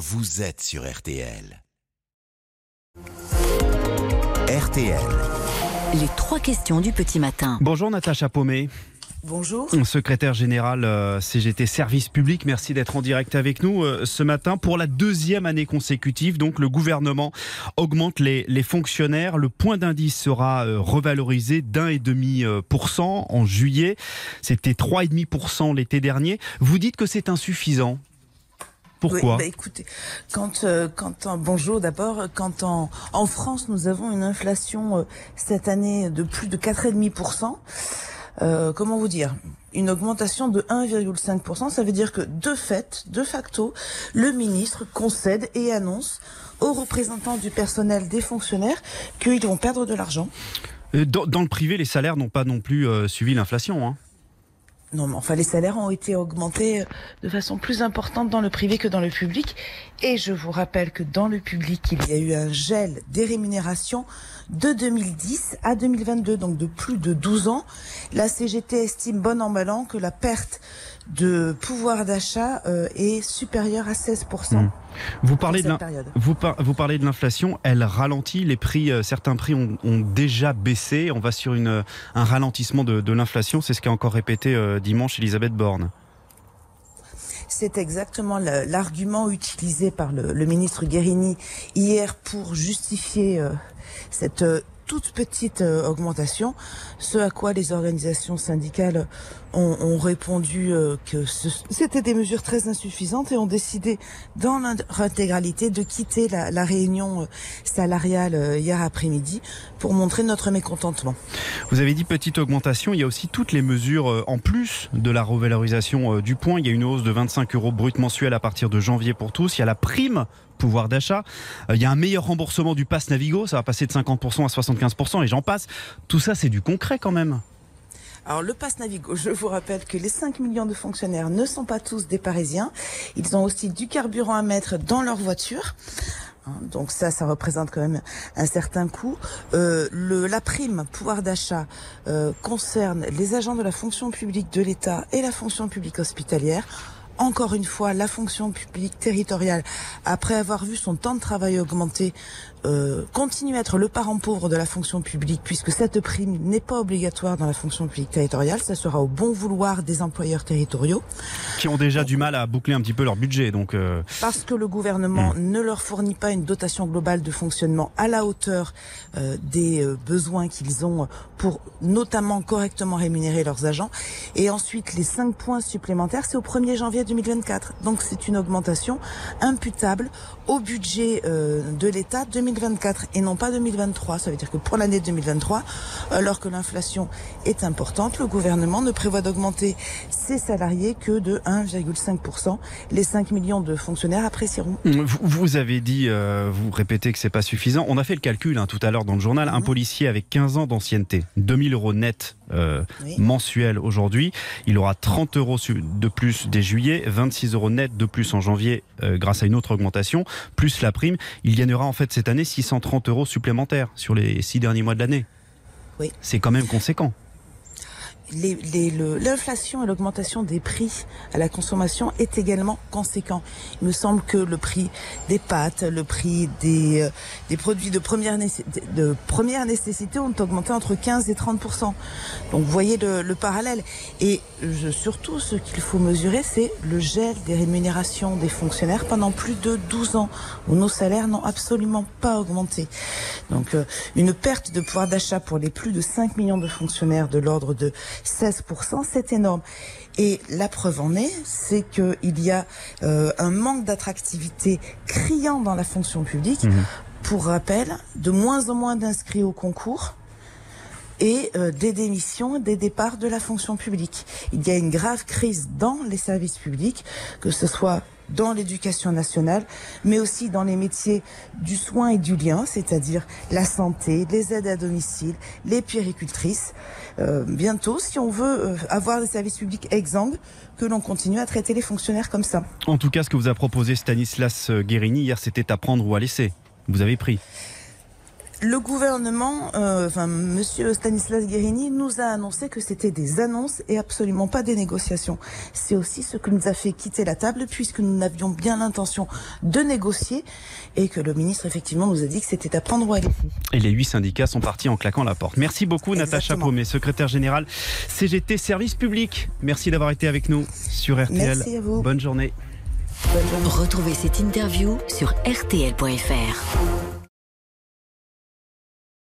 vous êtes sur RTL. RTL. Les trois questions du petit matin. Bonjour Natacha Paumé. Bonjour. Secrétaire général euh, CGT Service Public, merci d'être en direct avec nous euh, ce matin. Pour la deuxième année consécutive, donc le gouvernement augmente les, les fonctionnaires. Le point d'indice sera euh, revalorisé d'un et demi pour cent en juillet. C'était trois et demi pour cent l'été dernier. Vous dites que c'est insuffisant. Pourquoi Oui, bah, écoutez, quand, euh, quand en- bonjour d'abord, quand en, en France nous avons une inflation euh, cette année de plus de 4,5%, euh, comment vous dire une augmentation de 1,5%, ça veut dire que de fait, de facto, le ministre concède et annonce aux représentants du personnel des fonctionnaires qu'ils vont perdre de l'argent. Euh, dans, dans le privé, les salaires n'ont pas non plus euh, suivi l'inflation. hein. Non, mais enfin, les salaires ont été augmentés euh, de façon plus importante dans le privé que dans le public. Et je vous rappelle que dans le public, il y a eu un gel des rémunérations de 2010 à 2022, donc de plus de 12 ans. La CGT estime bon an mal que la perte de pouvoir d'achat euh, est supérieure à 16%. Mm. Vous parlez, de vous, par- vous parlez de l'inflation, elle ralentit, les prix, euh, certains prix ont, ont déjà baissé, on va sur une, un ralentissement de, de l'inflation, c'est ce qu'a encore répété euh, dimanche Elisabeth Borne. C'est exactement l'argument utilisé par le, le ministre Guérini hier pour justifier euh, cette toute petite euh, augmentation, ce à quoi les organisations syndicales ont, répondu euh, que c'était des mesures très insuffisantes et ont décidé dans leur intégralité de quitter la, la réunion euh, salariale hier après-midi pour montrer notre mécontentement. Vous avez dit petite augmentation, il y a aussi toutes les mesures en plus de la revalorisation du point. Il y a une hausse de 25 euros brut mensuel à partir de janvier pour tous. Il y a la prime pouvoir d'achat. Euh, Il y a un meilleur remboursement du pass Navigo, ça va passer de 50% à 75% et j'en passe. Tout ça, c'est du concret quand même. Alors le pass Navigo, je vous rappelle que les 5 millions de fonctionnaires ne sont pas tous des Parisiens. Ils ont aussi du carburant à mettre dans leur voiture. Hein, Donc ça, ça représente quand même un certain coût. Euh, la prime pouvoir d'achat euh, concerne les agents de la fonction publique de l'État et la fonction publique hospitalière. Encore une fois, la fonction publique territoriale, après avoir vu son temps de travail augmenter, euh, continue à être le parent pauvre de la fonction publique, puisque cette prime n'est pas obligatoire dans la fonction publique territoriale. Ça sera au bon vouloir des employeurs territoriaux. Qui ont déjà du mal à boucler un petit peu leur budget. Donc, euh, parce que le gouvernement ne leur fournit pas une dotation globale de fonctionnement à la hauteur euh, des euh, besoins qu'ils ont pour notamment correctement rémunérer leurs agents. Et ensuite, les 5 points supplémentaires, c'est au 1er janvier 2024. Donc c'est une augmentation imputable au budget euh, de l'État 2024 et non pas 2023. Ça veut dire que pour l'année 2023, alors que l'inflation est importante, le gouvernement ne prévoit d'augmenter ses salariés que de 1,5%. Les 5 millions de fonctionnaires apprécieront. Vous, vous avez dit, euh, vous répétez que c'est pas suffisant. On a fait le calcul hein, tout à l'heure dans le journal. Un policier avec 15 ans d'ancienneté, 2000 euros net euh, Oui. mensuel aujourd'hui, il aura 30 euros de plus dès juillet, 26 euros net de plus en janvier euh, grâce à une autre augmentation, plus la prime. Il gagnera en fait cette année 630 euros supplémentaires sur les six derniers mois de l'année. Oui. C'est quand même conséquent. L'inflation et l'augmentation des prix à la consommation est également conséquent. Il me semble que le prix des pâtes, le prix des, euh, des produits de première, nécess- de première nécessité ont augmenté entre 15 et 30% Donc vous voyez le, le parallèle. Et je- surtout, ce qu'il faut mesurer, c'est le gel des rémunérations des fonctionnaires pendant plus de 12 ans, où nos salaires n'ont absolument pas augmenté. Donc euh, une perte de pouvoir d'achat pour les plus de 5 millions de fonctionnaires de l'ordre de 16%, c'est énorme. Et la preuve en est, c'est qu'il y a euh, un manque d'attractivité criant dans la fonction publique. Pour rappel, de moins en moins d'inscrits au concours et euh, des démissions, des départs de la fonction publique. Il y a une grave crise dans les services publics, que ce soit dans l'éducation nationale, mais aussi dans les métiers du soin et du lien, c'est-à-dire la santé, les aides à domicile, les puéricultrices. Euh, bientôt, si on veut euh, avoir des services publics exsangues, que l'on continue à traiter les fonctionnaires comme ça. En tout cas, ce que vous a proposé Stanislas Guérini hier, c'était à prendre ou à laisser. Vous avez pris. Le gouvernement, euh, enfin Monsieur Stanislas Guérini nous a annoncé que c'était des annonces et absolument pas des négociations. C'est aussi ce que nous a fait quitter la table puisque nous n'avions bien l'intention de négocier et que le ministre effectivement nous a dit que c'était à prendre ou à laisser. Et les huit syndicats sont partis en claquant la porte. Merci beaucoup Natacha. Paumet, secrétaire générale CGT Service Public. Merci d'avoir été avec nous sur RTL. Merci à vous. Bonne journée. Bonne journée. Retrouvez cette interview sur rtl.fr.